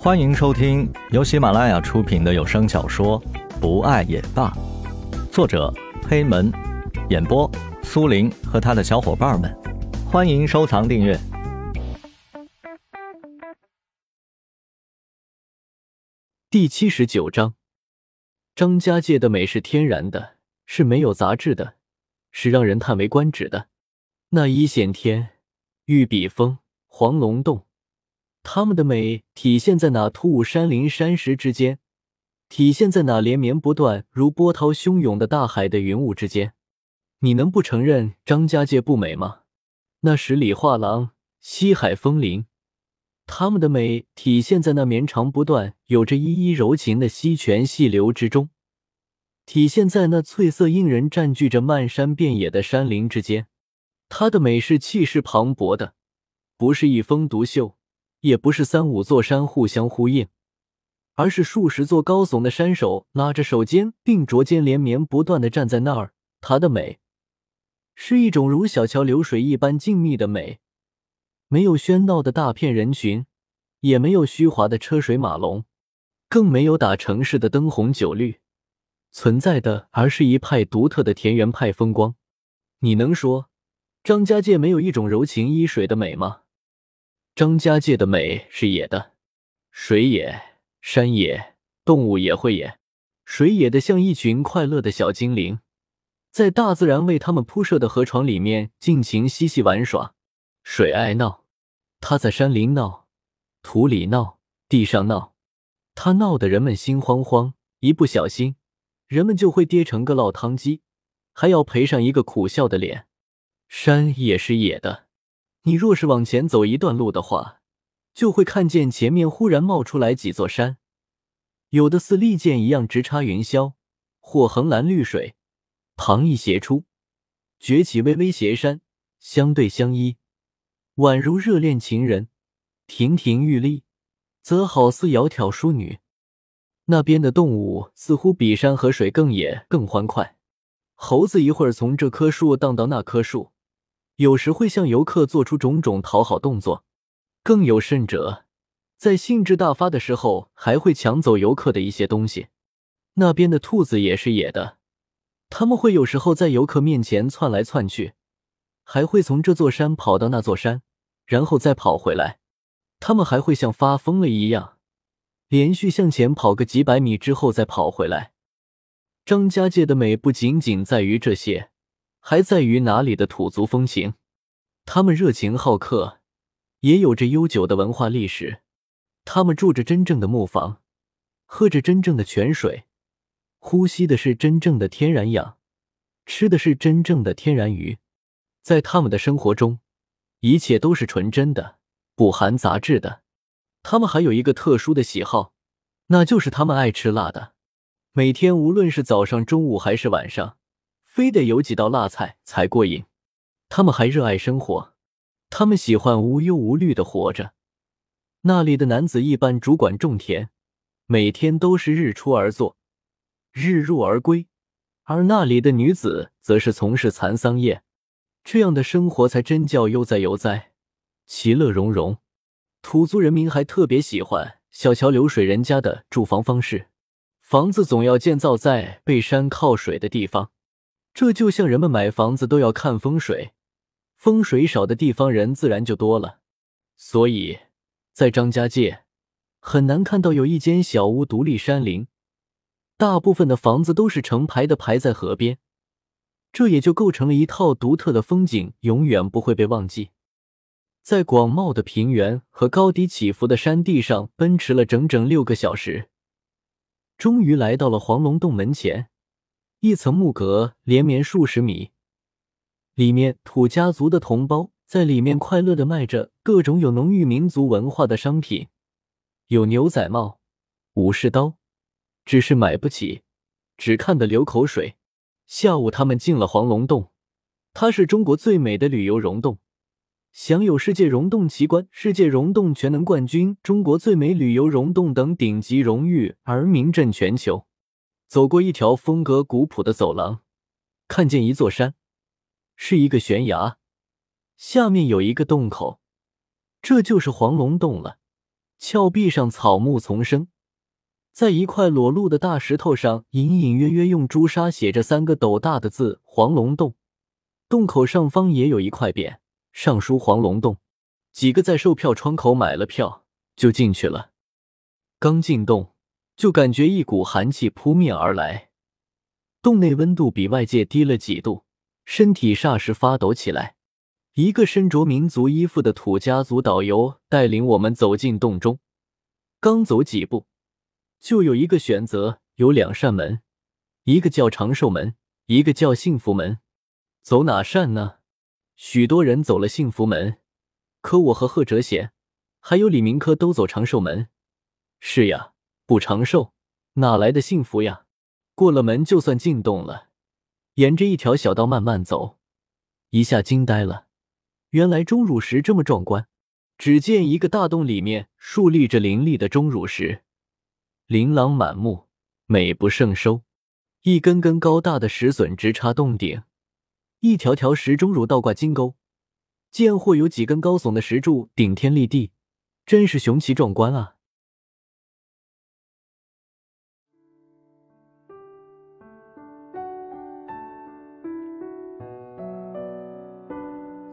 欢迎收听由喜马拉雅出品的有声小说《不爱也罢》，作者黑门，演播苏林和他的小伙伴们。欢迎收藏订阅。第七十九章，张家界的美是天然的，是没有杂质的，是让人叹为观止的。那一线天、玉笔峰、黄龙洞。他们的美体现在那突兀山林山石之间，体现在那连绵不断如波涛汹涌的大海的云雾之间。你能不承认张家界不美吗？那十里画廊、西海风铃，他们的美体现在那绵长不断、有着依依柔情的溪泉细流之中，体现在那翠色映人、占据着漫山遍野的山林之间。它的美是气势磅礴的，不是一峰独秀。也不是三五座山互相呼应，而是数十座高耸的山手拉着手肩并着肩连绵不断的站在那儿。它的美，是一种如小桥流水一般静谧的美，没有喧闹的大片人群，也没有虚华的车水马龙，更没有打城市的灯红酒绿，存在的而是一派独特的田园派风光。你能说张家界没有一种柔情依水的美吗？张家界的美是野的，水野、山野、动物也会野。水野的像一群快乐的小精灵，在大自然为他们铺设的河床里面尽情嬉戏玩耍。水爱闹，它在山林闹，土里闹，地上闹，它闹得人们心慌慌，一不小心，人们就会跌成个落汤鸡，还要赔上一个苦笑的脸。山也是野的。你若是往前走一段路的话，就会看见前面忽然冒出来几座山，有的似利剑一样直插云霄，或横蓝绿水，旁逸斜出，崛起巍巍斜山，相对相依，宛如热恋情人；亭亭玉立，则好似窈窕淑女。那边的动物似乎比山和水更野、更欢快。猴子一会儿从这棵树荡到那棵树。有时会向游客做出种种讨好动作，更有甚者，在兴致大发的时候，还会抢走游客的一些东西。那边的兔子也是野的，他们会有时候在游客面前窜来窜去，还会从这座山跑到那座山，然后再跑回来。他们还会像发疯了一样，连续向前跑个几百米之后再跑回来。张家界的美不仅仅在于这些。还在于哪里的土族风情，他们热情好客，也有着悠久的文化历史。他们住着真正的木房，喝着真正的泉水，呼吸的是真正的天然氧，吃的是真正的天然鱼。在他们的生活中，一切都是纯真的，不含杂质的。他们还有一个特殊的喜好，那就是他们爱吃辣的。每天无论是早上、中午还是晚上。非得有几道辣菜才过瘾。他们还热爱生活，他们喜欢无忧无虑的活着。那里的男子一般主管种田，每天都是日出而作，日入而归；而那里的女子则是从事蚕桑业。这样的生活才真叫悠哉悠哉，其乐融融。土族人民还特别喜欢小桥流水人家的住房方式，房子总要建造在背山靠水的地方。这就像人们买房子都要看风水，风水少的地方人自然就多了。所以，在张家界很难看到有一间小屋独立山林，大部分的房子都是成排的排在河边，这也就构成了一套独特的风景，永远不会被忘记。在广袤的平原和高低起伏的山地上奔驰了整整六个小时，终于来到了黄龙洞门前。一层木阁连绵数十米，里面土家族的同胞在里面快乐的卖着各种有浓郁民族文化的商品，有牛仔帽、武士刀，只是买不起，只看得流口水。下午他们进了黄龙洞，它是中国最美的旅游溶洞，享有世界溶洞奇观、世界溶洞全能冠军、中国最美旅游溶洞等顶级荣誉，而名震全球。走过一条风格古朴的走廊，看见一座山，是一个悬崖，下面有一个洞口，这就是黄龙洞了。峭壁上草木丛生，在一块裸露的大石头上，隐隐约约用朱砂写着三个斗大的字“黄龙洞”。洞口上方也有一块匾，上书“黄龙洞”。几个在售票窗口买了票，就进去了。刚进洞，就感觉一股寒气扑面而来，洞内温度比外界低了几度，身体霎时发抖起来。一个身着民族衣服的土家族导游带领我们走进洞中，刚走几步，就有一个选择，有两扇门，一个叫长寿门，一个叫幸福门。走哪扇呢？许多人走了幸福门，可我和贺哲贤还有李明科都走长寿门。是呀，不长寿，哪来的幸福呀？过了门，就算进洞了。沿着一条小道慢慢走，一下惊呆了。原来钟乳石这么壮观！只见一个大洞里面竖立着凌厉的钟乳石，琳琅满目，美不胜收。一根根高大的石笋直插洞顶，一条条石钟乳倒挂金钩，见或有几根高耸的石柱顶天立地，真是雄奇壮观啊！